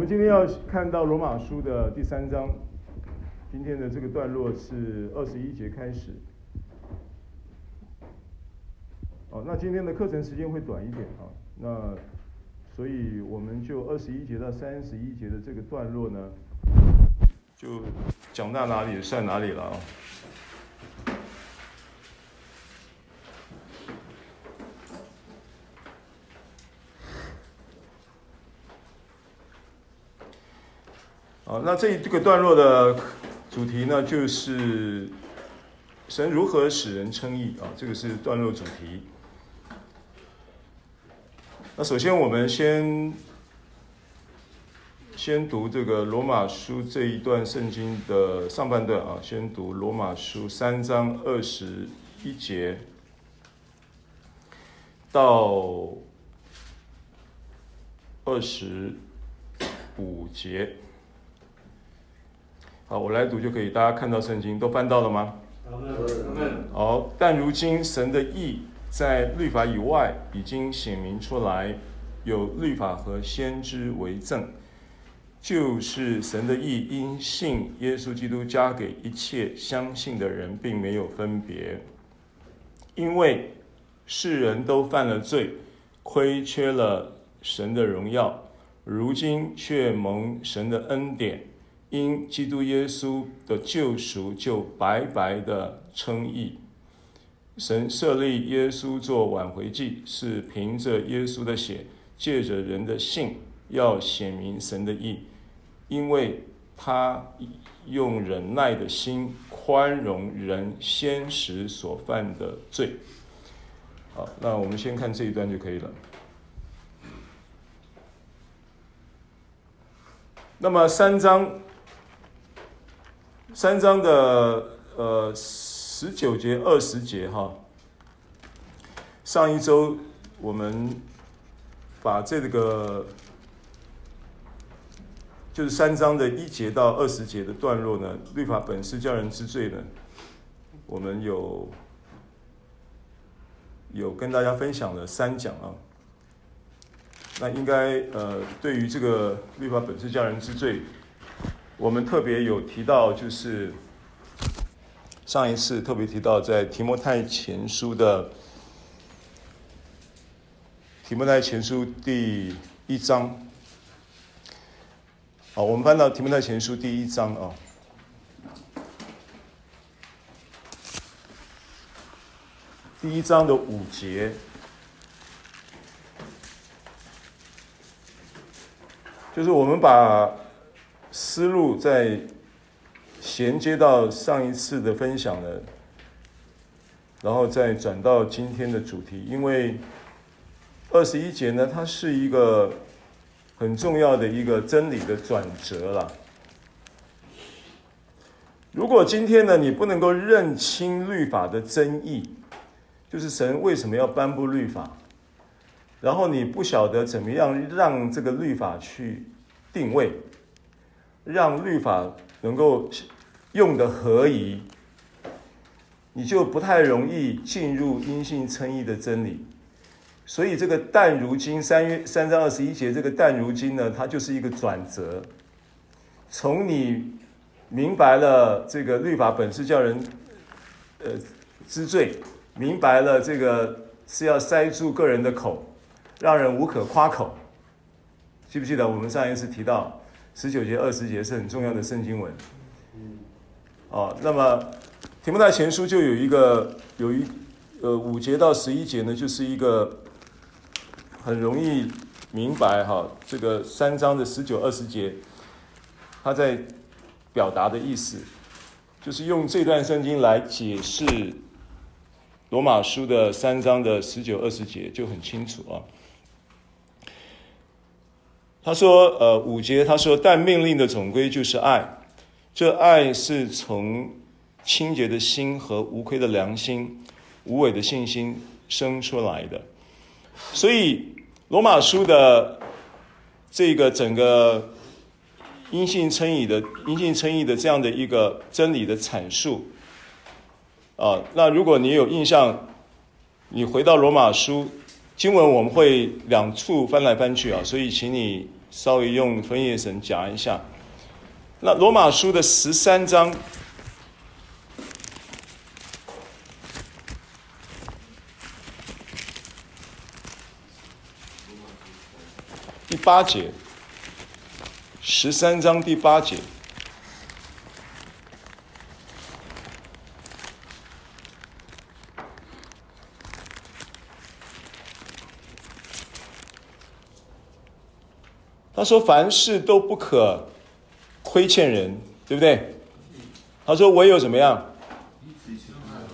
我们今天要看到罗马书的第三章，今天的这个段落是二十一节开始。哦，那今天的课程时间会短一点啊，那所以我们就二十一节到三十一节的这个段落呢，就讲到哪里算哪里了啊。好，那这这个段落的主题呢，就是神如何使人称义啊，这个是段落主题。那首先，我们先先读这个罗马书这一段圣经的上半段啊，先读罗马书三章二十一节到二十五节。好，我来读就可以。大家看到圣经都翻到了吗？好，但如今神的义。在律法以外，已经显明出来，有律法和先知为证，就是神的义，因信耶稣基督加给一切相信的人，并没有分别，因为世人都犯了罪，亏缺了神的荣耀，如今却蒙神的恩典，因基督耶稣的救赎，就白白的称义。神设立耶稣做挽回祭，是凭着耶稣的血，借着人的信，要显明神的义，因为他用忍耐的心宽容人先时所犯的罪。好，那我们先看这一段就可以了。那么三章，三章的呃。十九节、二十节，哈。上一周我们把这个就是三章的一节到二十节的段落呢，律法本是叫人知罪呢，我们有有跟大家分享了三讲啊。那应该呃，对于这个律法本是叫人知罪，我们特别有提到就是。上一次特别提到，在提摩太前书的提摩太前书第一章，好，我们翻到提摩太前书第一章啊，第一章的五节，就是我们把思路在。衔接到上一次的分享了，然后再转到今天的主题。因为二十一节呢，它是一个很重要的一个真理的转折了。如果今天呢，你不能够认清律法的真义，就是神为什么要颁布律法，然后你不晓得怎么样让这个律法去定位，让律法。能够用的合宜，你就不太容易进入因信称义的真理。所以这个但如今三月三章二十一节这个但如今呢，它就是一个转折。从你明白了这个律法本是叫人呃知罪，明白了这个是要塞住个人的口，让人无可夸口。记不记得我们上一次提到？十九节、二十节是很重要的圣经文。哦，那么提摩太前书就有一个有一呃五节到十一节呢，就是一个很容易明白哈，这个三章的十九、二十节，他在表达的意思，就是用这段圣经来解释罗马书的三章的十九、二十节就很清楚啊。他说：“呃，五节他说，但命令的总归就是爱，这爱是从清洁的心和无愧的良心、无伪的信心生出来的。所以，罗马书的这个整个因信称义的因信称义的这样的一个真理的阐述，啊，那如果你有印象，你回到罗马书。”经文我们会两处翻来翻去啊，所以请你稍微用分页神讲一下。那罗马书的十三章第八节，十三章第八节。他说：“凡事都不可亏欠人，对不对？”他说：“唯有怎么样？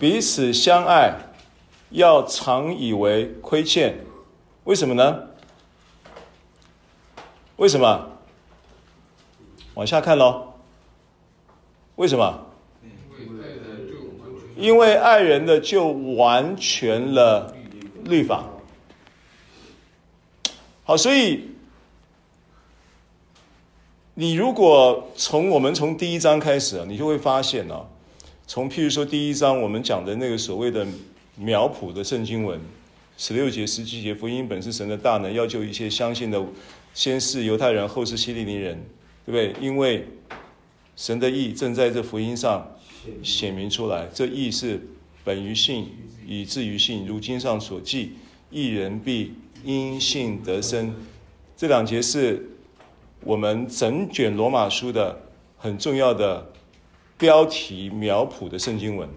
彼此相爱，要常以为亏欠。为什么呢？为什么？往下看喽。为什么？因为爱人的就完全了律法。好，所以。”你如果从我们从第一章开始啊，你就会发现啊，从譬如说第一章我们讲的那个所谓的苗圃的圣经文，十六节、十七节，福音本是神的大能，要救一切相信的，先是犹太人，后是希利尼人，对不对？因为神的意正在这福音上显明出来，这意是本于信，以至于信，如经上所记，一人必因信得生。这两节是。我们整卷罗马书的很重要的标题苗圃的圣经文，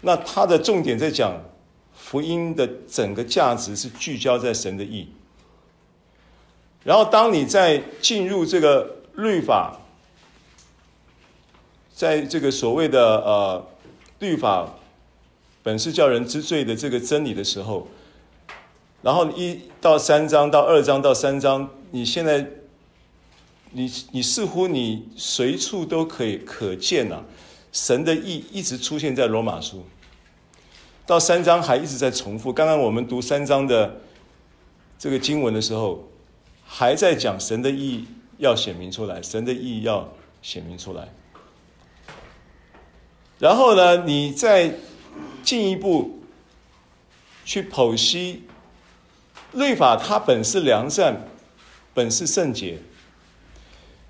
那它的重点在讲福音的整个价值是聚焦在神的意。然后当你在进入这个律法，在这个所谓的呃律法本是叫人知罪的这个真理的时候，然后一到三章到二章到三章。你现在，你你似乎你随处都可以可见呐、神的意一直出现在罗马书，到三章还一直在重复。刚刚我们读三章的这个经文的时候，还在讲神的意要显明出来，神的意要显明出来。然后呢，你再进一步去剖析律法，它本是良善。本是圣洁，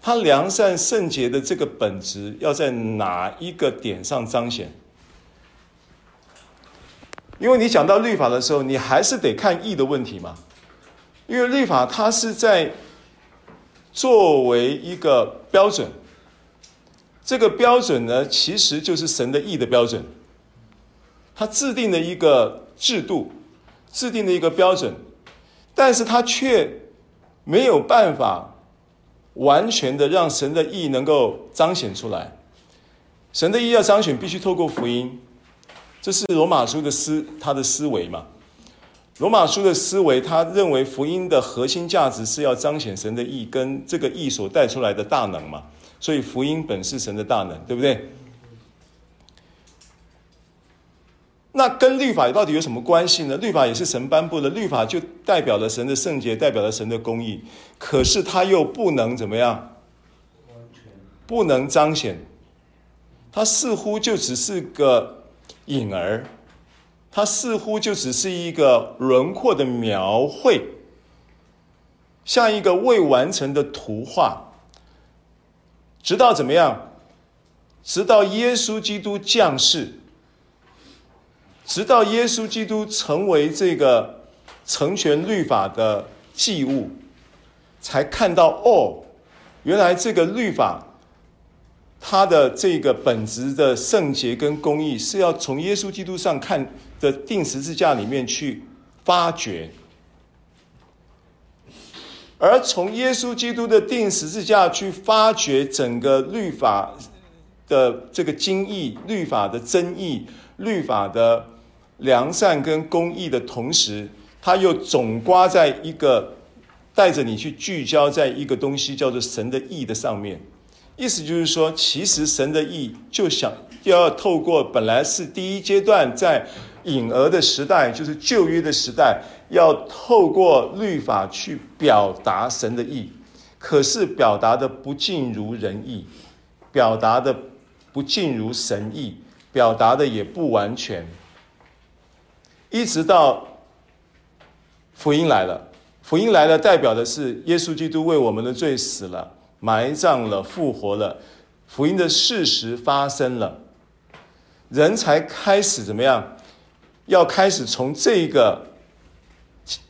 他良善圣洁的这个本质要在哪一个点上彰显？因为你讲到律法的时候，你还是得看义的问题嘛。因为律法它是在作为一个标准，这个标准呢，其实就是神的义的标准。他制定了一个制度，制定了一个标准，但是他却。没有办法完全的让神的意能够彰显出来，神的意要彰显，必须透过福音，这是罗马书的思他的思维嘛。罗马书的思维，他认为福音的核心价值是要彰显神的意跟这个意所带出来的大能嘛，所以福音本是神的大能，对不对？那跟律法到底有什么关系呢？律法也是神颁布的，律法就代表了神的圣洁，代表了神的公义。可是它又不能怎么样？不能彰显。它似乎就只是个影儿，它似乎就只是一个轮廓的描绘，像一个未完成的图画。直到怎么样？直到耶稣基督降世。直到耶稣基督成为这个成全律法的祭物，才看到哦，原来这个律法它的这个本质的圣洁跟公义是要从耶稣基督上看的钉十字架里面去发掘，而从耶稣基督的钉十字架去发掘整个律法的这个精义、律法的真义、律法的。良善跟公义的同时，他又总刮在一个带着你去聚焦在一个东西叫做神的义的上面。意思就是说，其实神的义就想要透过本来是第一阶段在隐而的时代，就是旧约的时代，要透过律法去表达神的义，可是表达的不尽如人意，表达的不尽如神意，表达的也不完全。一直到福音来了，福音来了，代表的是耶稣基督为我们的罪死了、埋葬了、复活了，福音的事实发生了，人才开始怎么样？要开始从这个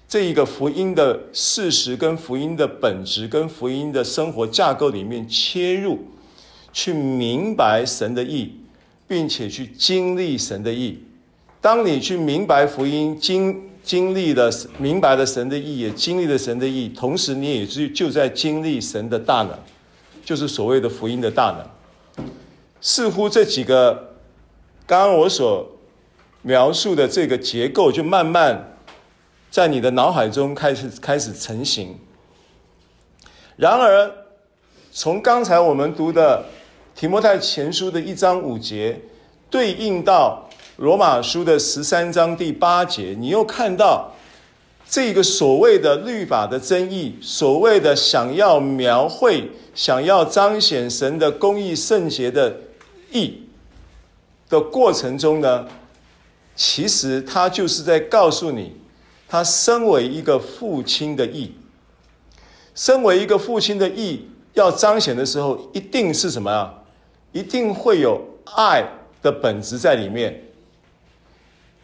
这一个福音的事实、跟福音的本质、跟福音的生活架构里面切入，去明白神的意，并且去经历神的意。当你去明白福音，经经历了明白了神的义，也经历了神的义，同时你也是就在经历神的大能，就是所谓的福音的大能。似乎这几个刚刚我所描述的这个结构，就慢慢在你的脑海中开始开始成型。然而，从刚才我们读的提摩太前书的一章五节，对应到。罗马书的十三章第八节，你又看到这个所谓的律法的争议，所谓的想要描绘、想要彰显神的公义圣洁的义的过程中呢，其实他就是在告诉你，他身为一个父亲的义，身为一个父亲的义要彰显的时候，一定是什么啊？一定会有爱的本质在里面。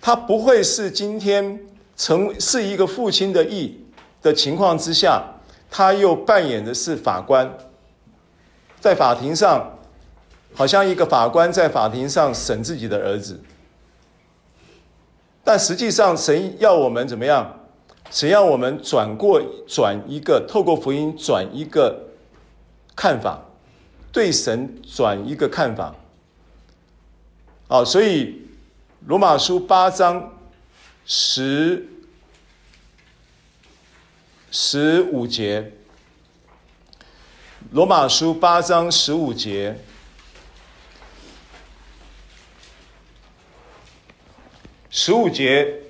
他不会是今天成是一个父亲的义的情况之下，他又扮演的是法官，在法庭上，好像一个法官在法庭上审自己的儿子。但实际上，神要我们怎么样？神要我们转过转一个，透过福音转一个看法，对神转一个看法。好，所以。罗马书八章十十五节，罗马书八章十五节，十五节，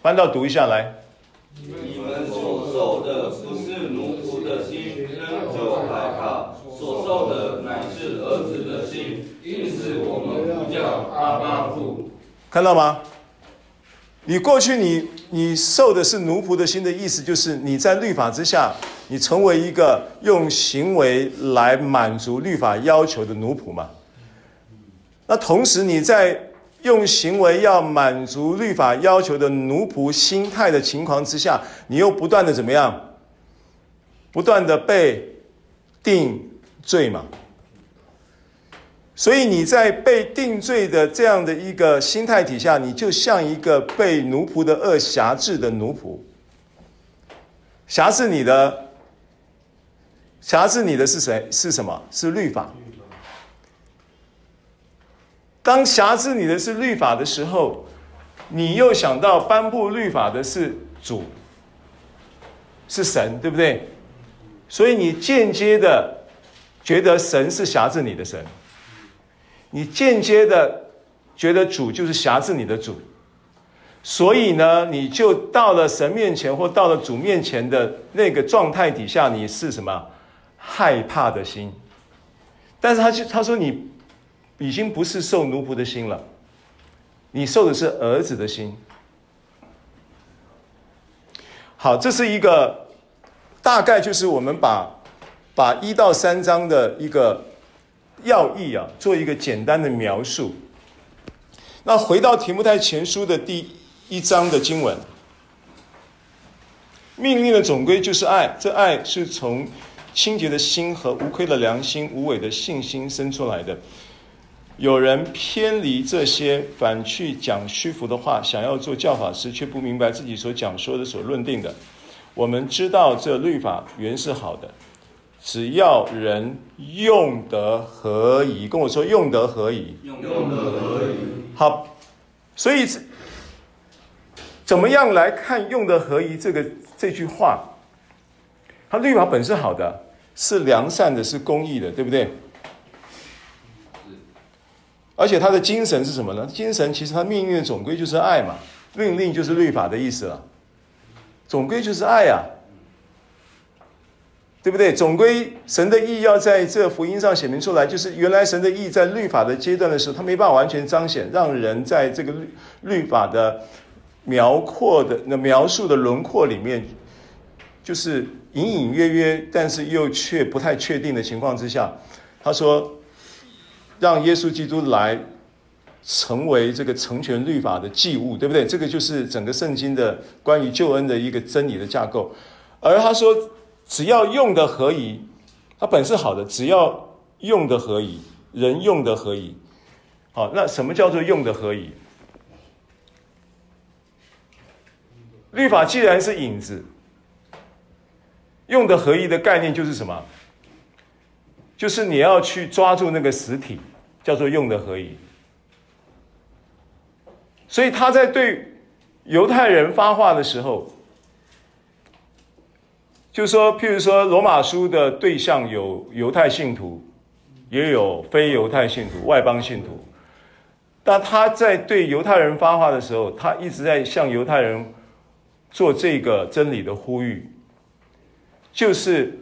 翻到读一下来。你们所受的不是奴仆的心，仍旧害怕；所受的乃是儿子的心，因此我们呼叫阿爸父。看到吗？你过去你你受的是奴仆的心的意思，就是你在律法之下，你成为一个用行为来满足律法要求的奴仆嘛。那同时你在用行为要满足律法要求的奴仆心态的情况之下，你又不断的怎么样？不断的被定罪嘛。所以你在被定罪的这样的一个心态底下，你就像一个被奴仆的恶挟制的奴仆。挟制你的，挟制你的是谁？是什么？是律法。当挟制你的是律法的时候，你又想到颁布律法的是主，是神，对不对？所以你间接的觉得神是挟制你的神。你间接的觉得主就是辖制你的主，所以呢，你就到了神面前或到了主面前的那个状态底下，你是什么？害怕的心。但是他就他说你已经不是受奴仆的心了，你受的是儿子的心。好，这是一个大概就是我们把把一到三章的一个。要义啊，做一个简单的描述。那回到提摩太前书的第一章的经文，命令的总归就是爱，这爱是从清洁的心和无愧的良心、无伪的信心生出来的。有人偏离这些，反去讲虚浮的话，想要做教法师，却不明白自己所讲说的、所论定的。我们知道这律法原是好的。只要人用得合宜，跟我说用得合宜，用得合宜。好，所以怎么样来看用得合宜这个这句话？它律法本是好的，是良善的，是公义的，对不对？而且它的精神是什么呢？精神其实它命运的总归就是爱嘛，命令就是律法的意思了，总归就是爱啊。对不对？总归神的意要在这福音上显明出来，就是原来神的意在律法的阶段的时候，他没办法完全彰显，让人在这个律律法的描阔的那描述的轮廓里面就是隐隐约约，但是又却不太确定的情况之下，他说，让耶稣基督来成为这个成全律法的祭物，对不对？这个就是整个圣经的关于救恩的一个真理的架构。而他说，只要用的合宜，它本是好的，只要用的合宜，人用的合宜。好，那什么叫做用的合宜？律法既然是影子，用的合宜的概念就是什么？就是你要去抓住那个实体，叫做用的合宜。所以他在对犹太人发话的时候，就说，譬如说罗马书的对象有犹太信徒，也有非犹太信徒、外邦信徒。但他在对犹太人发话的时候，他一直在向犹太人。做这个真理的呼吁，就是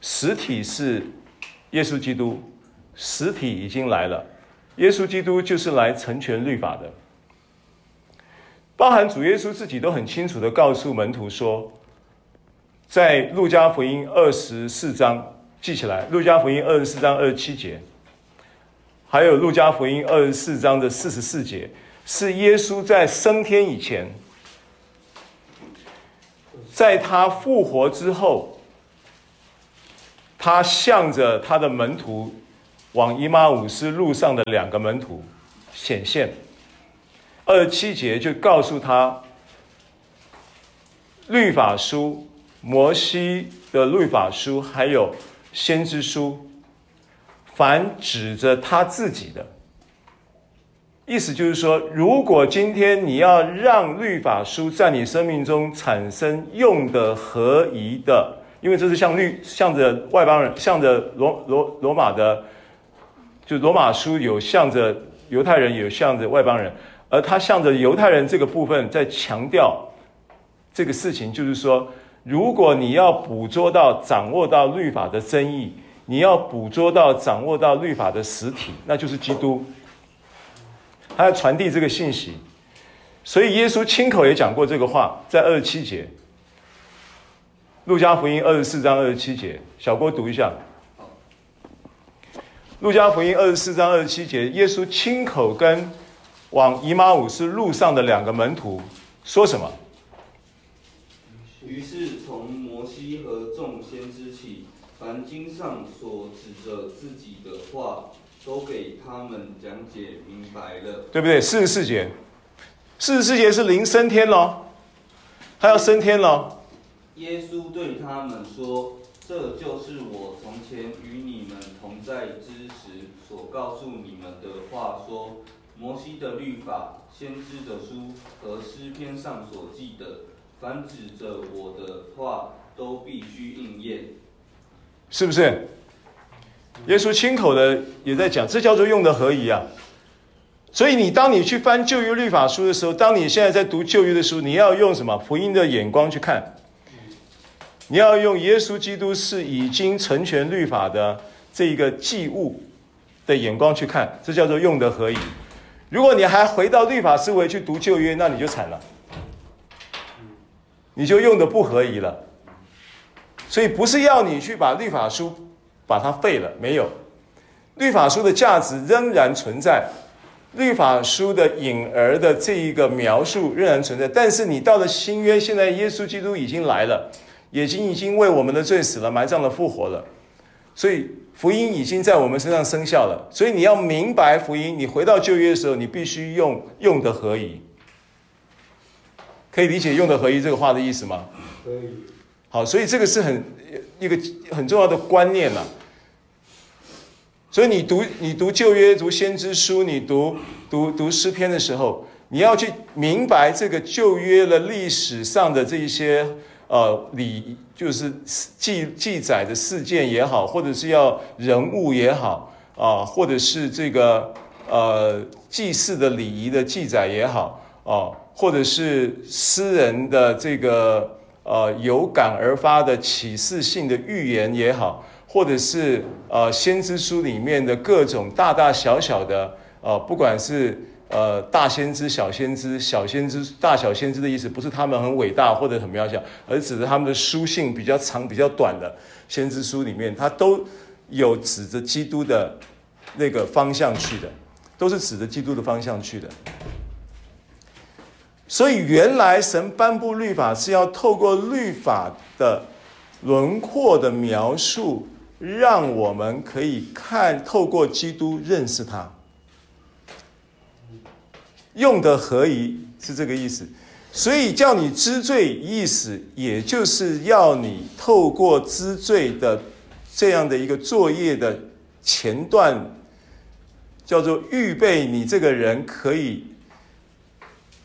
实体是耶稣基督，实体已经来了。耶稣基督就是来成全律法的，包含主耶稣自己都很清楚的告诉门徒说，在路加福音二十四章记起来，路加福音二十四章二十七节，还有路加福音二十四章的四十四节，是耶稣在升天以前。在他复活之后，他向着他的门徒往以马忤斯路上的两个门徒显现。二十七节就告诉他，律法书、摩西的律法书还有先知书，凡指着他自己的。意思就是说，如果今天你要让律法书在你生命中产生用的合宜的，因为这是向律向着外邦人，向着罗罗罗马的，就罗马书有向着犹太人，有向着外邦人，而他向着犹太人这个部分在强调这个事情，就是说，如果你要捕捉到、掌握到律法的真意，你要捕捉到、掌握到律法的实体，那就是基督。他要传递这个信息，所以耶稣亲口也讲过这个话，在二十七节，路加福音二十四章二十七节，小郭读一下。路加福音二十四章二十七节，耶稣亲口跟往以马忤斯路上的两个门徒说什么？于是从摩西和众先知起，凡经上所指着自己的话。都给他们讲解明白了，对不对？四十四节，四十四节是灵升天了，他要升天了。耶稣对他们说：“这就是我从前与你们同在之时所告诉你们的话说，说摩西的律法、先知的书和诗篇上所记的，凡指着我的话，都必须应验。”是不是？耶稣亲口的也在讲，这叫做用的合宜啊。所以你当你去翻旧约律法书的时候，当你现在在读旧约的书，你要用什么福音的眼光去看？你要用耶稣基督是已经成全律法的这一个祭物的眼光去看，这叫做用的合宜。如果你还回到律法思维去读旧约，那你就惨了，你就用的不合宜了。所以不是要你去把律法书。把它废了没有？律法书的价值仍然存在，律法书的影儿的这一个描述仍然存在。但是你到了新约，现在耶稣基督已经来了，已经已经为我们的罪死了、埋葬了、复活了，所以福音已经在我们身上生效了。所以你要明白福音，你回到旧约的时候，你必须用用的合宜。可以理解用的合一这个话的意思吗？可以。好，所以这个是很一个很重要的观念了。所以你读你读旧约读先知书，你读读读诗篇的时候，你要去明白这个旧约的历史上的这一些呃礼，就是记记载的事件也好，或者是要人物也好啊、呃，或者是这个呃祭祀的礼仪的记载也好啊、呃，或者是诗人的这个呃有感而发的启示性的预言也好。或者是呃先知书里面的各种大大小小的呃，不管是呃大先知、小先知、小先知、大小先知的意思，不是他们很伟大或者很渺小，而是指的他们的书信比较长、比较短的先知书里面，它都有指着基督的那个方向去的，都是指着基督的方向去的。所以，原来神颁布律法是要透过律法的轮廓的描述，让我们可以看透过基督认识他。用的合宜是这个意思，所以叫你知罪，意思也就是要你透过知罪的这样的一个作业的前段，叫做预备你这个人可以。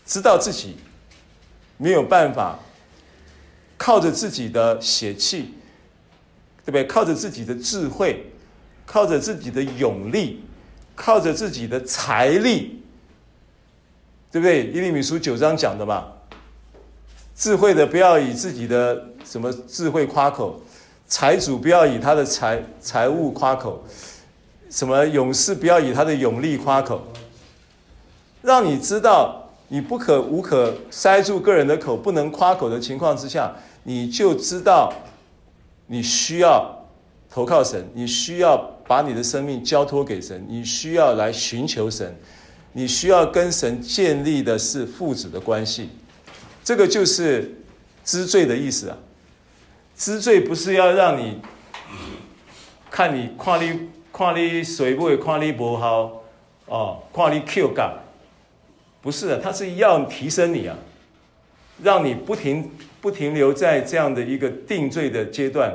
知道自己没有办法靠着自己的血气，对不对？靠着自己的智慧，靠着自己的勇力，靠着自己的财力，对不对？伊利米书九章讲的嘛，智慧的不要以自己的什么智慧夸口，财主不要以他的财财物夸口，什么勇士不要以他的勇力夸口，让你知道。你不可无可塞住个人的口，不能夸口的情况之下，你就知道你需要投靠神，你需要把你的生命交托给神，你需要来寻求神，你需要跟神建立的是父子的关系。这个就是知罪的意思啊！知罪不是要让你看你夸你看你水不会看你不好哦，看你 Q 杠。不是的，他是要提升你啊，让你不停不停留在这样的一个定罪的阶段，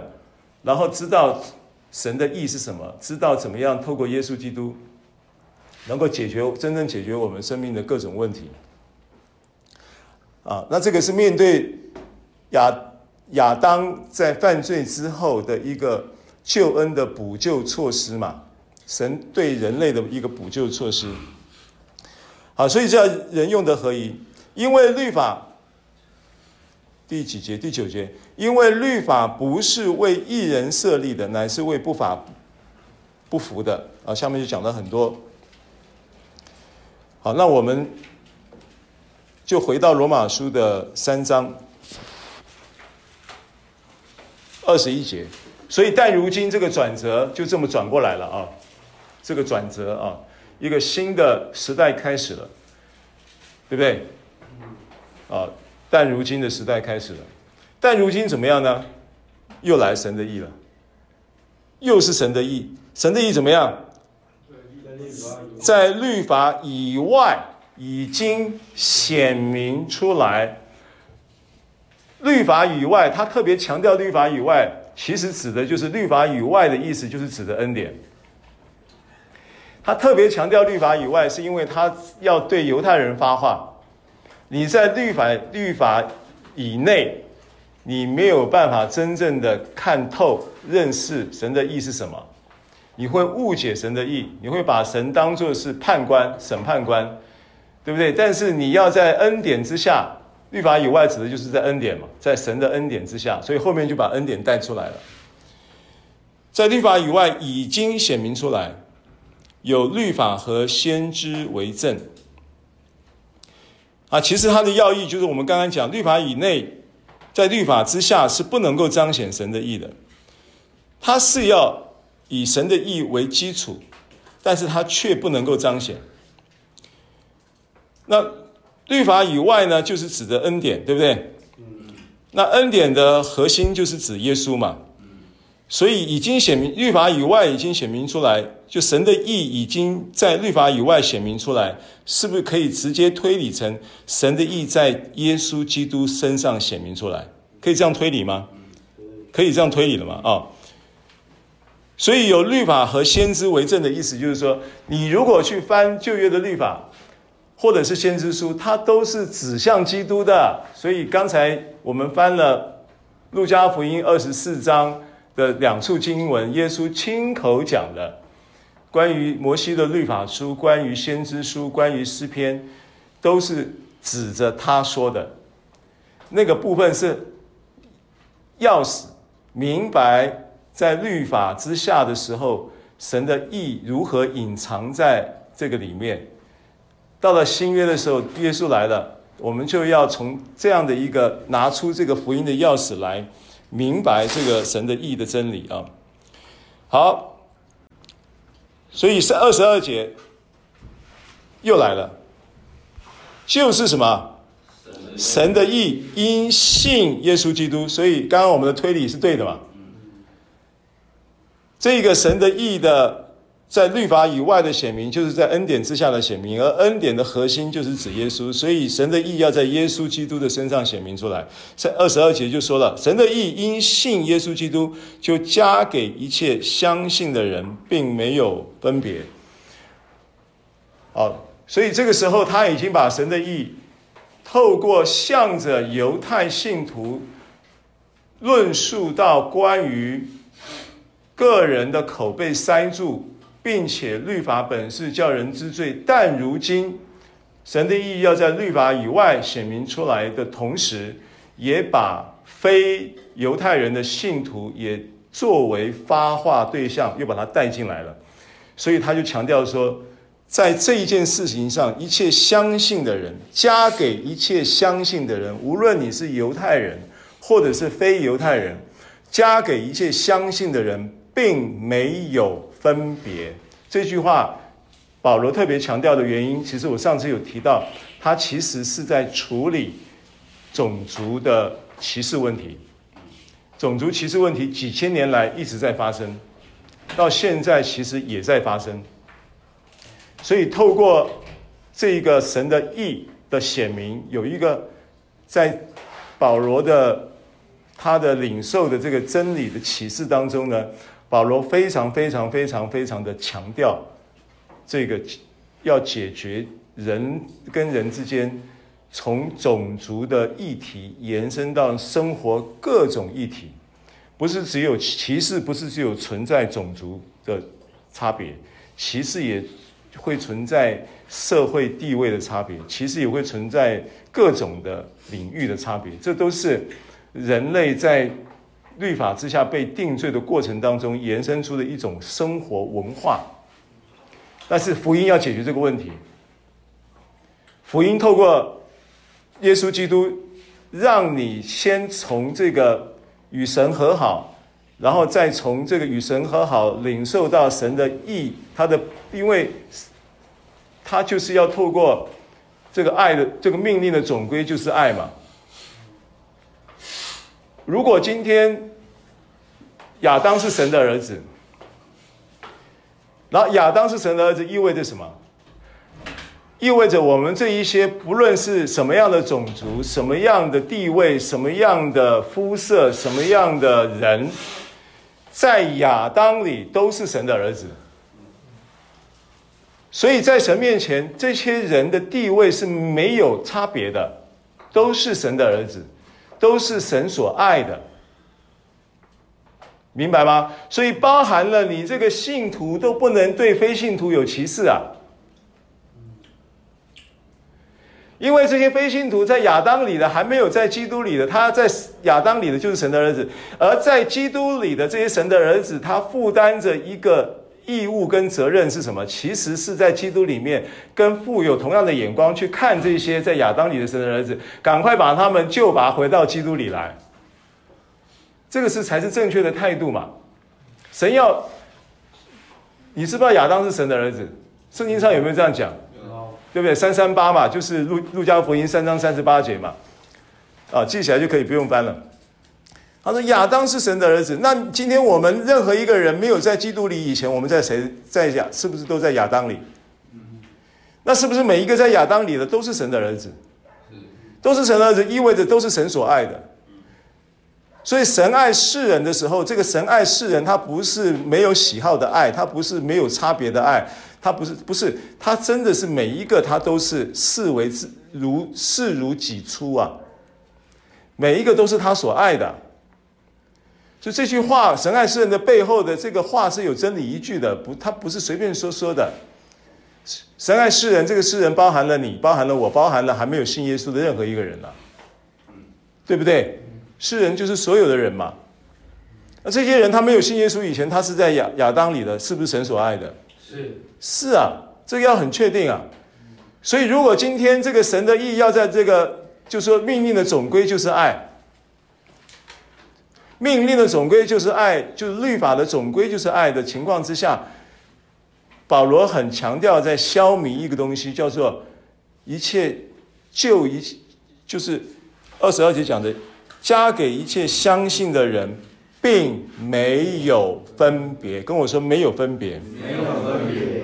然后知道神的意是什么，知道怎么样透过耶稣基督能够解决真正解决我们生命的各种问题。啊，那这个是面对亚亚当在犯罪之后的一个救恩的补救措施嘛，神对人类的一个补救措施。啊，所以叫人用的合一，因为律法第几节？第九节，因为律法不是为一人设立的，乃是为不法不服的。啊，下面就讲了很多。好，那我们就回到罗马书的三章二十一节。所以，但如今这个转折就这么转过来了啊，这个转折啊。一个新的时代开始了，对不对？啊，但如今的时代开始了，但如今怎么样呢？又来神的意了，又是神的意。神的意怎么样？在律法以外已经显明出来。律法以外，他特别强调律法以外，其实指的就是律法以外的意思，就是指的恩典。他特别强调律法以外，是因为他要对犹太人发话：你在律法律法以内，你没有办法真正的看透、认识神的意是什么，你会误解神的意，你会把神当作是判官、审判官，对不对？但是你要在恩典之下，律法以外指的就是在恩典嘛，在神的恩典之下，所以后面就把恩典带出来了。在律法以外已经显明出来。有律法和先知为证啊，其实它的要义就是我们刚刚讲，律法以内，在律法之下是不能够彰显神的义的。它是要以神的义为基础，但是它却不能够彰显。那律法以外呢，就是指的恩典，对不对？那恩典的核心就是指耶稣嘛。所以已经显明，律法以外已经显明出来，就神的意已经在律法以外显明出来，是不是可以直接推理成神的意在耶稣基督身上显明出来？可以这样推理吗？可以这样推理了吗？啊、所以有律法和先知为证的意思，就是说，你如果去翻旧约的律法，或者是先知书，它都是指向基督的。所以刚才我们翻了路加福音二十四章。的两处经文，耶稣亲口讲的，关于摩西的律法书，关于先知书，关于诗篇，都是指着他说的。那个部分是钥匙，明白在律法之下的时候，神的意如何隐藏在这个里面，到了新约的时候，耶稣来了，我们就要从这样的一个拿出这个福音的钥匙来，明白这个神的意的真理啊。好，所以是二十二节又来了，就是什么？神的意因信耶稣基督，所以刚刚我们的推理是对的嘛？这个神的意的。在律法以外的显明，就是在恩典之下的显明，而恩典的核心就是指耶稣，所以神的意要在耶稣基督的身上显明出来。在二十二节就说了，神的意因信耶稣基督，就加给一切相信的人，并没有分别。好，所以这个时候他已经把神的意透过向着犹太信徒论述到关于个人的口被塞住。并且律法本是叫人知罪，但如今神的意义要在律法以外显明出来的同时，也把非犹太人的信徒也作为发话对象，又把他带进来了。所以他就强调说，在这一件事情上，一切相信的人，加给一切相信的人，无论你是犹太人或者是非犹太人，加给一切相信的人，并没有。分别这句话，保罗特别强调的原因，其实我上次有提到，他其实是在处理种族的歧视问题。种族歧视问题几千年来一直在发生，到现在其实也在发生。所以透过这一个神的义的显明，有一个在保罗的他的领受的这个真理的启示当中呢。保罗非常非常非常非常的强调，这个要解决人跟人之间从种族的议题延伸到生活各种议题，不是只有歧视，不是只有存在种族的差别，歧视也会存在社会地位的差别，歧视也会存在各种的领域的差别，这都是人类在。律法之下被定罪的过程当中，延伸出的一种生活文化。但是福音要解决这个问题，福音透过耶稣基督，让你先从这个与神和好，然后再从这个与神和好领受到神的意，他的，因为他就是要透过这个爱的这个命令的总归就是爱嘛。如果今天亚当是神的儿子，然后亚当是神的儿子意味着什么？意味着我们这一些不论是什么样的种族、什么样的地位、什么样的肤色、什么样的人，在亚当里都是神的儿子。所以在神面前，这些人的地位是没有差别的，都是神的儿子。都是神所爱的，明白吗？所以包含了你这个信徒都不能对非信徒有歧视啊，因为这些非信徒在亚当里的还没有在基督里的，他在亚当里的就是神的儿子，而在基督里的这些神的儿子，他负担着一个。义务跟责任是什么？其实是在基督里面，跟父有同样的眼光去看这些在亚当里的神的儿子，赶快把他们救拔回到基督里来。这个是才是正确的态度嘛？神要，你知不知道亚当是神的儿子？圣经上有没有这样讲？对不对？三三八嘛，就是路路加福音三章三十八节嘛。啊，记起来就可以，不用翻了。他说：“亚当是神的儿子。那今天我们任何一个人没有在基督里以前，我们在谁在亚？是不是都在亚当里？那是不是每一个在亚当里的都是神的儿子？都是神的儿子，意味着都是神所爱的。所以神爱世人的时候，这个神爱世人，他不是没有喜好的爱，他不是没有差别的爱，他不是不是，他真的是每一个他都是视为如视如己出啊，每一个都是他所爱的。”就这句话，神爱世人的背后的这个话是有真理依据的，不，他不是随便说说的。神爱世人，这个世人包含了你，包含了我，包含了还没有信耶稣的任何一个人了，对不对？世人就是所有的人嘛。那这些人他没有信耶稣以前，他是在亚亚当里的，是不是神所爱的？是是啊，这个要很确定啊。所以，如果今天这个神的意要在这个，就说命令的总归就是爱，命令的总归就是爱，就是律法的总归就是爱的情况之下，保罗很强调在消弭一个东西，叫做一切就一，就是二十二节讲的，加给一切相信的人，并没有分别。跟我说没有分别，没有分别。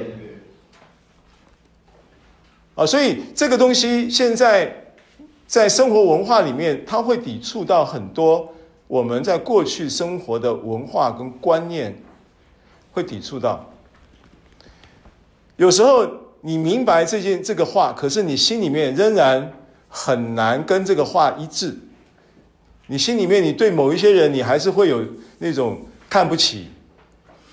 啊，所以这个东西现在在生活文化里面，它会抵触到很多我们在过去生活的文化跟观念，会抵触到。有时候你明白这件这个话，可是你心里面仍然很难跟这个话一致。你心里面你对某一些人，你还是会有那种看不起，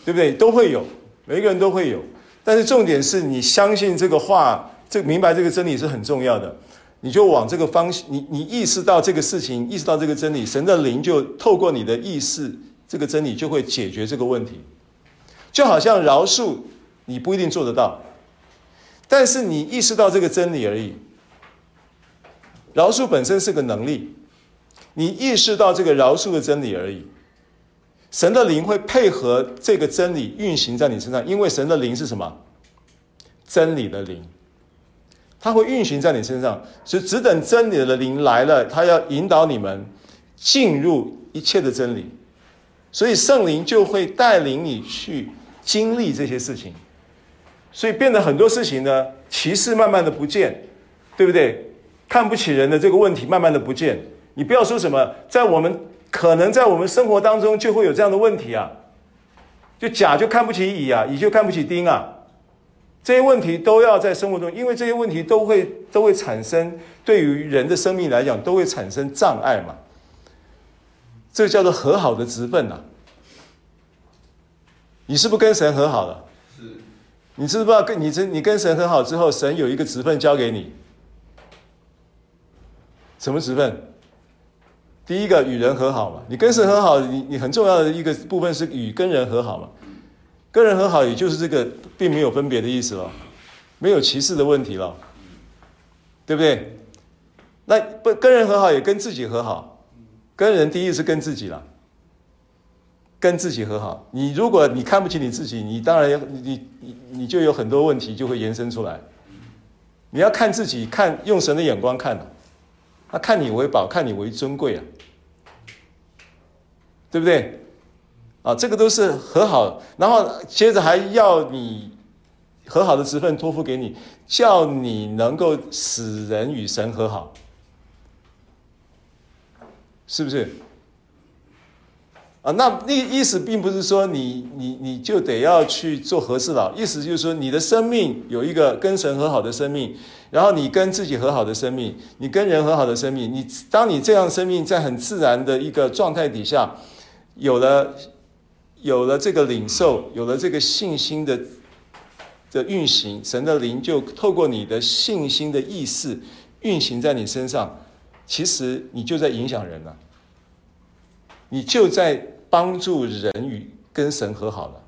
对不对？都会有，每一个人都会有。但是重点是你相信这个话。这明白这个真理是很重要的，你就往这个方向，你你意识到这个事情，意识到这个真理，神的灵就透过你的意识，这个真理就会解决这个问题。就好像饶恕，你不一定做得到，但是你意识到这个真理而已。饶恕本身是个能力，你意识到这个饶恕的真理而已。神的灵会配合这个真理运行在你身上，因为神的灵是什么？真理的灵。它会运行在你身上，所以只等真理的灵来了，他要引导你们进入一切的真理，所以圣灵就会带领你去经历这些事情，所以变得很多事情呢，歧视慢慢的不见，对不对？看不起人的这个问题慢慢的不见，你不要说什么，在我们可能在我们生活当中就会有这样的问题啊，就甲就看不起乙啊，乙就看不起丁啊。这些问题都要在生活中，因为这些问题都会都会产生，对于人的生命来讲，都会产生障碍嘛。这个叫做和好的职分呐。你是不是跟神和好了？是。你知不知道跟你你跟神和好之后，神有一个职分交给你？什么职分？第一个与人和好嘛。你跟神和好，你你很重要的一个部分是与跟人和好嘛。跟人和好，也就是这个并没有分别的意思了，没有歧视的问题了，对不对？那不跟人和好，也跟自己和好。跟人第一是跟自己了，跟自己和好。你如果你看不起你自己，你当然你你你就有很多问题就会延伸出来。你要看自己，看用神的眼光看，他看你为宝，看你为尊贵啊，对不对？啊，这个都是和好，然后接着还要你和好的职分托付给你，叫你能够使人与神和好，是不是？啊，那那意思并不是说你你你就得要去做和事佬，意思就是说你的生命有一个跟神和好的生命，然后你跟自己和好的生命，你跟人和好的生命，你当你这样生命在很自然的一个状态底下，有了。有了这个领受，有了这个信心的的运行，神的灵就透过你的信心的意识运行在你身上。其实你就在影响人了，你就在帮助人与跟神和好了。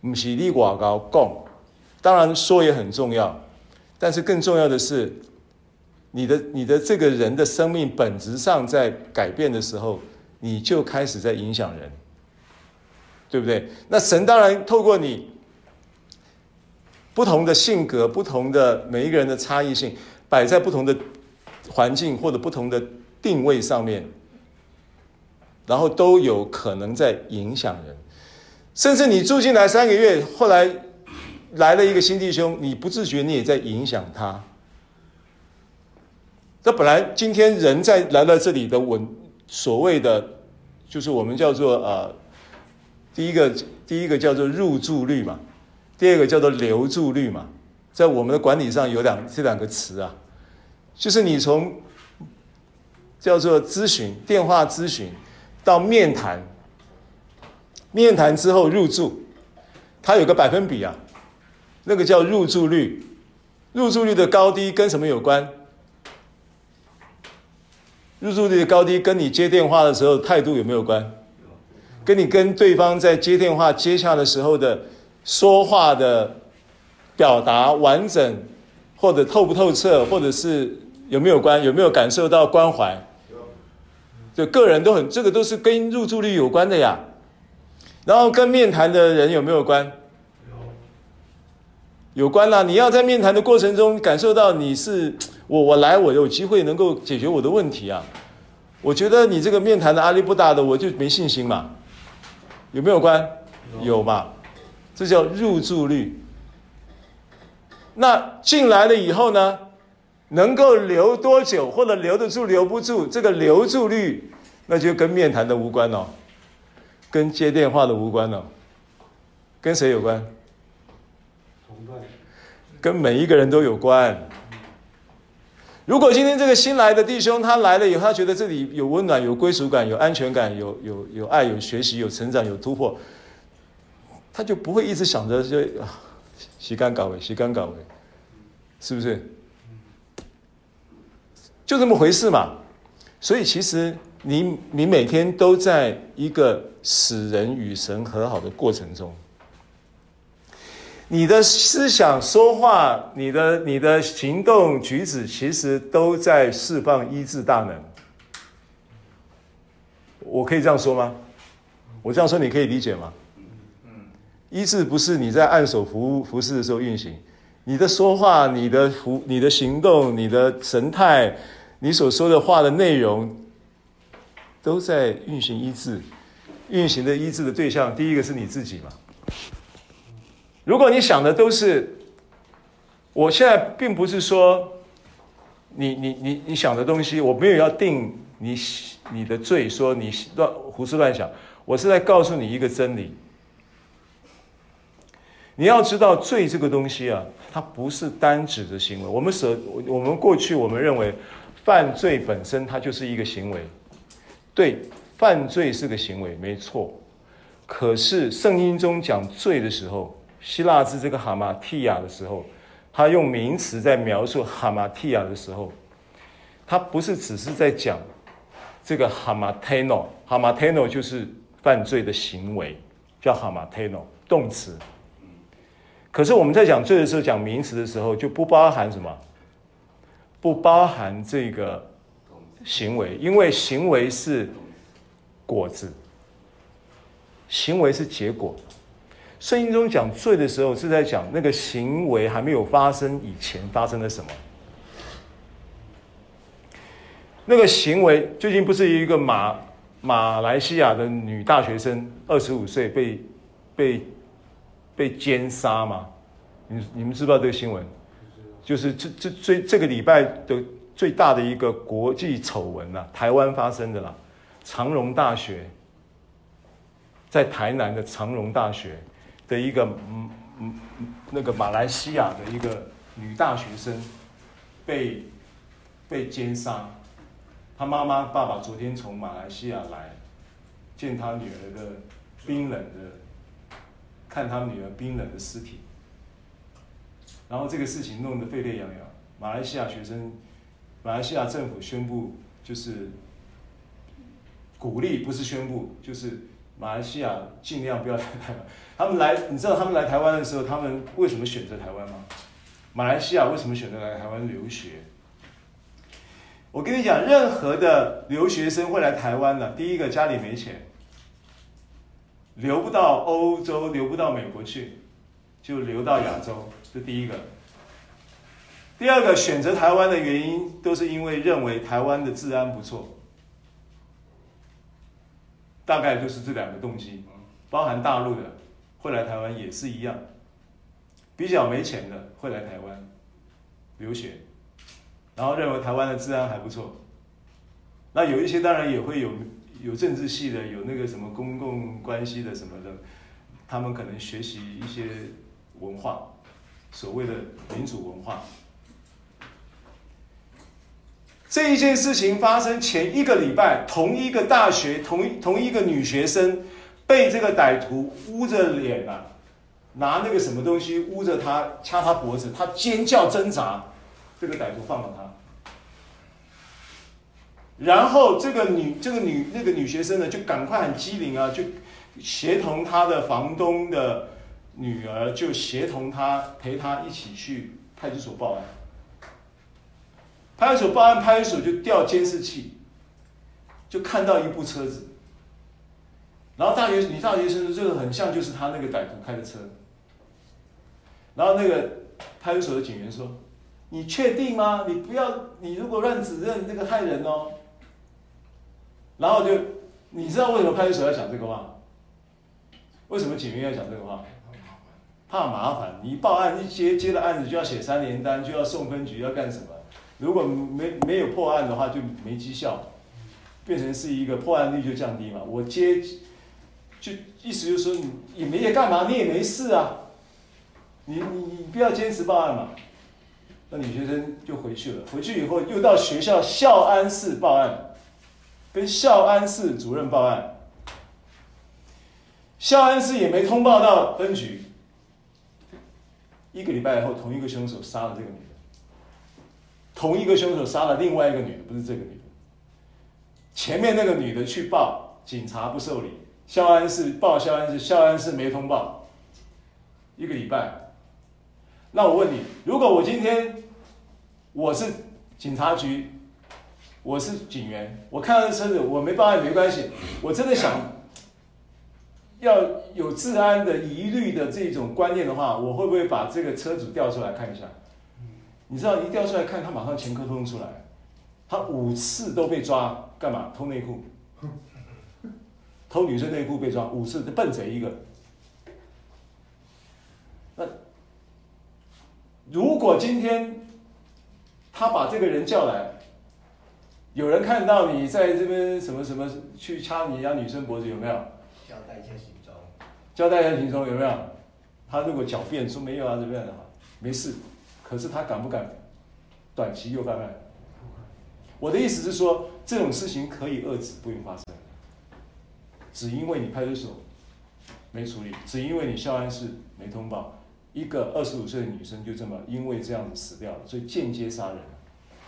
不是你外交讲，当然说也很重要，但是更重要的是，你的你的这个人的生命本质上在改变的时候，你就开始在影响人。对不对？那神当然透过你不同的性格、不同的每一个人的差异性，摆在不同的环境或者不同的定位上面，然后都有可能在影响人。甚至你住进来三个月，后来来了一个新弟兄，你不自觉你也在影响他。这本来今天人在来到这里的稳，所谓的就是我们叫做呃。第一个，第一个叫做入住率嘛，第二个叫做留住率嘛，在我们的管理上有两这两个词啊，就是你从叫做咨询电话咨询到面谈，面谈之后入住，它有个百分比啊，那个叫入住率，入住率的高低跟什么有关？入住率的高低跟你接电话的时候态度有没有关？跟你跟对方在接电话接洽的时候的说话的表达完整，或者透不透彻，或者是有没有关，有没有感受到关怀？就个人都很，这个都是跟入住率有关的呀。然后跟面谈的人有没有关？有有关啦。你要在面谈的过程中感受到你是我，我来我有机会能够解决我的问题啊。我觉得你这个面谈的阿力不大的，我就没信心嘛。有没有关？有嘛。这叫入住率。那进来了以后呢，能够留多久，或者留得住留不住，这个留住率，那就跟面谈的无关哦，跟接电话的无关哦，跟谁有关？跟每一个人都有关。如果今天这个新来的弟兄他来了以后，他觉得这里有温暖、有归属感、有安全感、有有有爱、有学习、有成长、有突破，他就不会一直想着就啊。洗干搞尾，洗干搞尾，是不是？就这么回事嘛。所以其实你你每天都在一个使人与神和好的过程中，你的思想、说话、你的你的行动举止，其实都在释放医治大能。我可以这样说吗？我这样说你可以理解吗？医治不是你在按手服服侍的时候运行，你的说话、你的服、你的行动、你的神态、你所说的话的内容，都在运行医治。运行的医治的对象，第一个是你自己嘛。如果你想的都是，我现在并不是说你你你你想的东西，我没有要定你你的罪，说你乱胡思乱想，我是在告诉你一个真理。你要知道，罪这个东西啊，它不是单指的行为。我们所我们过去我们认为，犯罪本身它就是一个行为。对，犯罪是个行为，没错。可是圣经中讲罪的时候，希腊字这个哈马提亚的时候，他用名词在描述哈马提亚的时候，他不是只是在讲这个哈马特诺，哈马特诺就是犯罪的行为，叫哈马特诺动词。可是我们在讲罪的时候，讲名词的时候，就不包含什么？不包含这个行为，因为行为是果子，行为是结果。圣经中讲罪的时候，是在讲那个行为还没有发生以前发生了什么。那个行为最近不是一个马马来西亚的女大学生，二十五岁被被。被奸杀吗？你你们知不知道这个新闻？就是这这最这个礼拜的最大的一个国际丑闻啊，台湾发生的啦。长荣大学在台南的长荣大学的一个嗯嗯那个马来西亚的一个女大学生被被奸杀，她妈妈爸爸昨天从马来西亚来见她女儿的冰冷的。看她女儿冰冷的尸体，然后这个事情弄得沸沸扬扬。马来西亚学生，马来西亚政府宣布，就是鼓励，不是宣布，就是马来西亚尽量不要来台湾。他们来，你知道他们来台湾的时候，他们为什么选择台湾吗？马来西亚为什么选择来台湾留学？我跟你讲，任何的留学生会来台湾的，第一个家里没钱。留不到欧洲，留不到美国去，就留到亚洲，这第一个。第二个选择台湾的原因，都是因为认为台湾的治安不错，大概就是这两个动机，包含大陆的会来台湾也是一样，比较没钱的会来台湾留学，然后认为台湾的治安还不错，那有一些当然也会有。有政治系的，有那个什么公共关系的什么的，他们可能学习一些文化，所谓的民主文化。这一件事情发生前一个礼拜，同一个大学，同一同一个女学生被这个歹徒捂着脸啊，拿那个什么东西捂着她，掐她脖子，她尖叫挣扎，这个歹徒放了她。然后这个女这个女那个女学生呢，就赶快很机灵啊，就协同她的房东的女儿，就协同他陪他一起去派出所报案。派出所报案，派出所就调监视器，就看到一部车子。然后大学女大学生说这个很像就是他那个歹徒开的车。然后那个派出所的警员说：“你确定吗？你不要，你如果乱指认，这个害人哦。”然后就，你知道为什么派出所要讲这个话？为什么警员要讲这个话？怕麻烦。你报案一接接了案子就要写三联单，就要送分局，要干什么？如果没没有破案的话，就没绩效，变成是一个破案率就降低嘛。我接，就意思就是说你也没也干嘛，你也没事啊。你你你不要坚持报案嘛，那女学生就回去了。回去以后又到学校校安室报案，跟校安室主任报案。校安室也没通报到分局。一个礼拜以后，同一个凶手杀了这个女的，同一个凶手杀了另外一个女的，不是这个女的。前面那个女的去报，警察不受理，校安室报校安室，校安室没通报，一个礼拜。那我问你，如果我今天我是警察局，我是警员，我看到这车子，我没报案没关系，我真的想要有治安的疑虑的这种观念的话，我会不会把这个车主调出来看一下？你知道一调出来看，他马上前科通出来，他五次都被抓，干嘛？偷内裤，偷女生内裤被抓五次，笨贼一个。那。如果今天他把这个人叫来，有人看到你在这边什么什么去掐你家女生脖子有没有？交代一下。交代一下行踪有没有？他如果狡辩说没有啊，怎么样的话没事。可是他敢不敢短期又犯案？我的意思是说，这种事情可以遏制，不用发生。只因为你派出所没处理，只因为你校安室没通报。一个二十五岁的女生就这么因为这样子死掉了，所以间接杀人，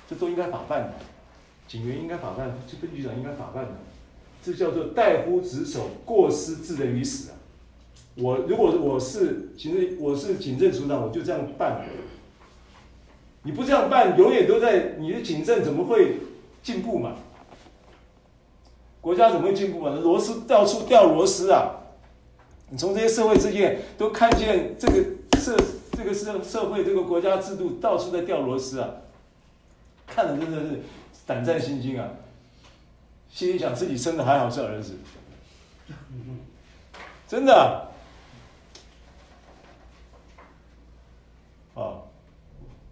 这都应该法办的，警员应该法办，这分局长应该法办的，这叫做怠忽职守，过失致人于死啊！我如果我是行政，我是警政署长，我就这样办。你不这样办，永远都在你的警政怎么会进步嘛？国家怎么会进步嘛？螺丝到处掉螺丝啊！你从这些社会事件都看见这个。社这个社社会这个国家制度到处在掉螺丝啊，看的真的是胆战心惊啊！心里想自己生的还好是儿子，真的？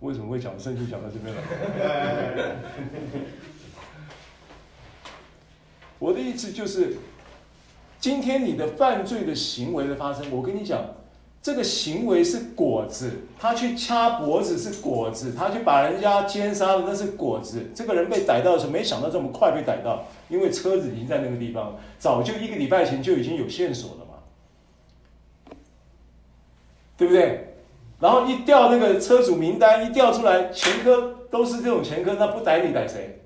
为什么会讲圣经讲到这边来？我的意思就是，今天你的犯罪的行为的发生，我跟你讲。这个行为是果子，他去掐脖子是果子，他去把人家奸杀了那是果子。这个人被逮到的时候，没想到这么快被逮到，因为车子已经在那个地方，早就一个礼拜前就已经有线索了嘛，对不对？然后一调那个车主名单一调出来，前科都是这种前科，那不逮你逮谁？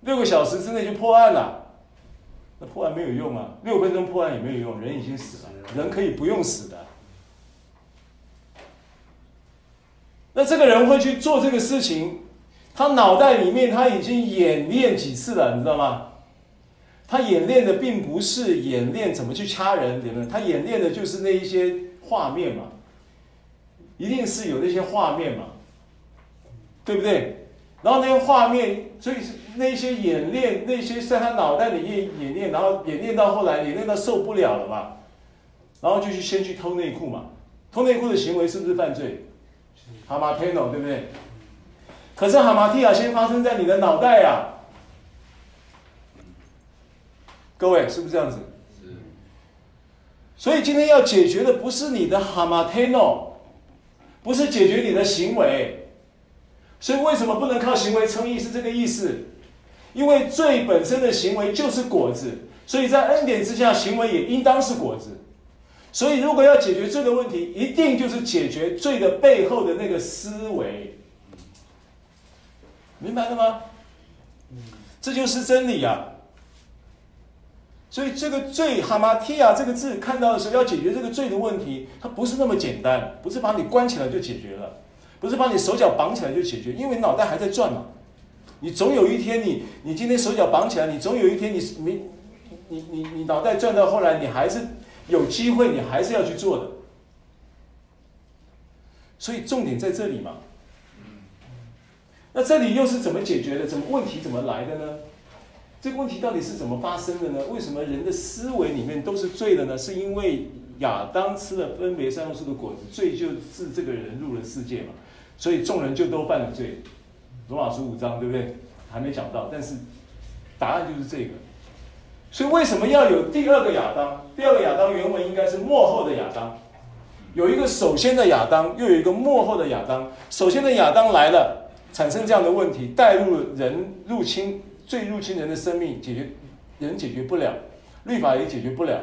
六个小时之内就破案了。那破案没有用啊，六分钟破案也没有用，人已经死了，人可以不用死的。那这个人会去做这个事情，他脑袋里面他已经演练几次了，你知道吗？他演练的并不是演练怎么去掐人，对不对？他演练的就是那一些画面嘛，一定是有那些画面嘛，对不对？然后那些画面，所以那些演练，那些在他脑袋里演演练，然后演练到后来，演练到受不了了嘛，然后就去先去偷内裤嘛，偷内裤的行为是不是犯罪？哈马天诺对不对？可是哈马蒂亚先发生在你的脑袋呀，各位是不是这样子？是。所以今天要解决的不是你的哈马天诺，不是解决你的行为。所以为什么不能靠行为称义？是这个意思，因为罪本身的行为就是果子，所以在恩典之下，行为也应当是果子。所以如果要解决罪的问题，一定就是解决罪的背后的那个思维，明白了吗？这就是真理啊。所以这个罪哈马提亚这个字看到的时候，要解决这个罪的问题，它不是那么简单，不是把你关起来就解决了。不是把你手脚绑起来就解决，因为脑袋还在转嘛。你总有一天你，你你今天手脚绑起来，你总有一天你没，你你你脑袋转到后来，你还是有机会，你还是要去做的。所以重点在这里嘛。那这里又是怎么解决的？怎么问题怎么来的呢？这个问题到底是怎么发生的呢？为什么人的思维里面都是罪的呢？是因为亚当吃了分别善恶树的果子，罪就是这个人入了世界嘛，所以众人就都犯了罪。罗马书五章对不对？还没讲到，但是答案就是这个。所以为什么要有第二个亚当？第二个亚当原文应该是幕后的亚当，有一个首先的亚当，又有一个幕后的亚当。首先的亚当来了，产生这样的问题，带入人入侵，最入侵人的生命，解决人解决不了，律法也解决不了。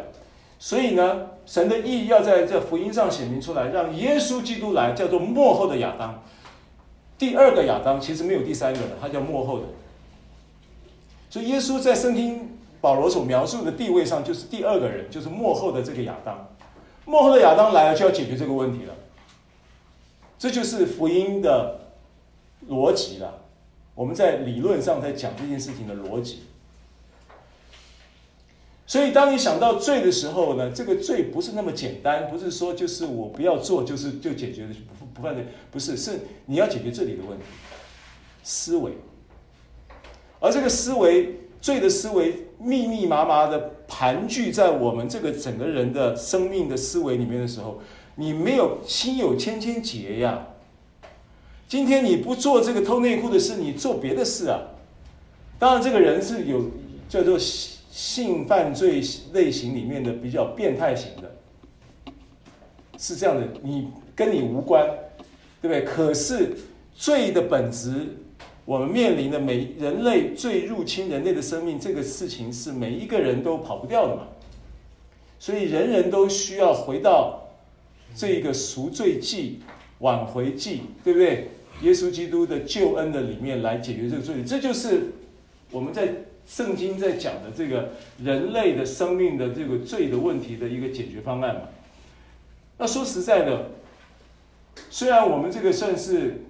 所以呢，神的意要在这福音上显明出来，让耶稣基督来，叫做末后的亚当。第二个亚当其实没有第三个的，他叫末后的。所以耶稣在圣经保罗所描述的地位上，就是第二个人，就是末后的这个亚当。末后的亚当来了，就要解决这个问题了。这就是福音的逻辑了。我们在理论上在讲这件事情的逻辑。所以，当你想到罪的时候呢，这个罪不是那么简单，不是说就是我不要做，就是就解决了。不犯罪，不是，是你要解决这里的问题，思维。而这个思维，罪的思维，密密麻麻的盘踞在我们这个整个人的生命的思维里面的时候，你没有心有千千结呀。今天你不做这个偷内裤的事，你做别的事啊。当然，这个人是有叫做性犯罪类型里面的比较变态型的，是这样的，你跟你无关。对不对？可是罪的本质，我们面临的每人类最入侵人类的生命，这个事情是每一个人都跑不掉的嘛。所以人人都需要回到这个赎罪祭、挽回祭，对不对？耶稣基督的救恩的里面来解决这个罪，这就是我们在圣经在讲的这个人类的生命的这个罪的问题的一个解决方案嘛。那说实在的。虽然我们这个算是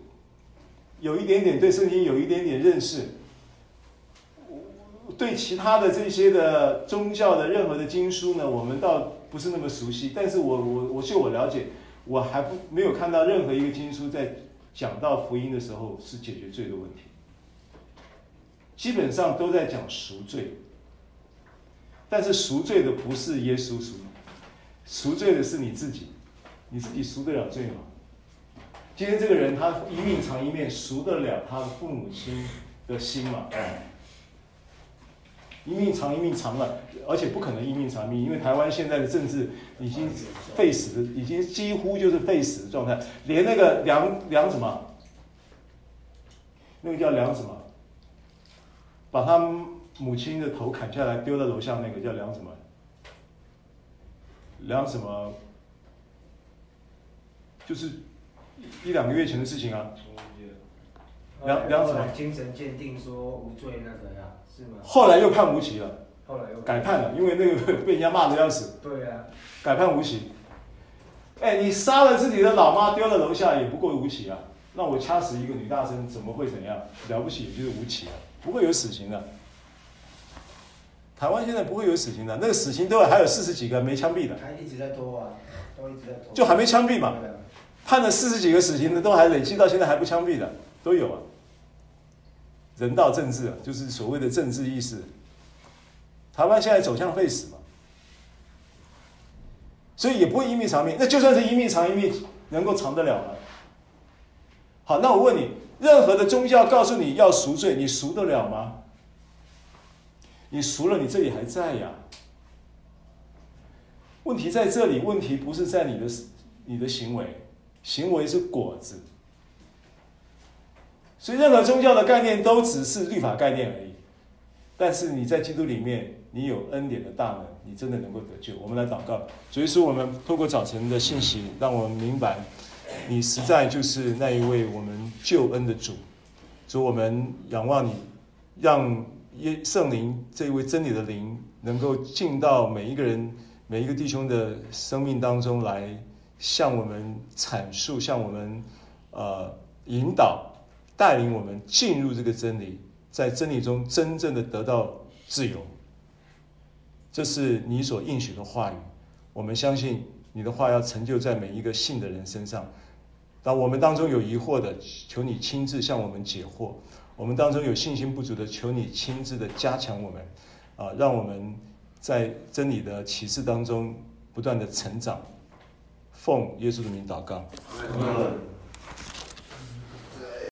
有一点点对圣经有一点点认识，对其他的这些的宗教的任何的经书呢，我们倒不是那么熟悉。但是我我我据我了解，我还不没有看到任何一个经书在讲到福音的时候是解决罪的问题，基本上都在讲赎罪。但是赎罪的不是耶稣赎，赎罪的是你自己，你自己赎得了罪吗？今天这个人，他一命偿一命，赎得了他父母亲的心吗？一命偿一命偿了，而且不可能一命偿一命，因为台湾现在的政治已经废死，已经几乎就是废死的状态。连那个梁梁什么，那个叫梁什么，把他母亲的头砍下来丢在楼下那个叫梁什么？梁什么？就是。一两个月前的事情啊，梁梁什么？精神鉴定说无罪那个呀，是吗？后来又判无期了，后来又改判了，因为那个被人家骂的要死。对啊，改判无期。哎，你杀了自己的老妈，丢了楼下也不过无期啊。那我掐死一个女大生，怎么会怎样？了不起也就是无期啊，不会有死刑的。台湾现在不会有死刑的，那个死刑都还有四十几个没枪毙的。还一直在拖啊，都一直在拖。就还没枪毙嘛。判了四十几个死刑的，都还累计到现在还不枪毙的，都有啊。人道政治啊，就是所谓的政治意识。台湾现在走向废死嘛，所以也不会一命偿命。那就算是一命偿一命，能够偿得了吗？好，那我问你，任何的宗教告诉你要赎罪，你赎得了吗？你赎了，你这里还在呀。问题在这里，问题不是在你的你的行为。行为是果子，所以任何宗教的概念都只是律法概念而已。但是你在基督里面，你有恩典的大能，你真的能够得救。我们来祷告，所以说我们透过早晨的信息，让我们明白，你实在就是那一位我们救恩的主。主，我们仰望你，让耶圣灵这一位真理的灵，能够进到每一个人、每一个弟兄的生命当中来。向我们阐述，向我们呃引导带领我们进入这个真理，在真理中真正的得到自由。这是你所应许的话语，我们相信你的话要成就在每一个信的人身上。当我们当中有疑惑的，求你亲自向我们解惑；我们当中有信心不足的，求你亲自的加强我们，啊，让我们在真理的启示当中不断的成长。奉耶稣的名祷告。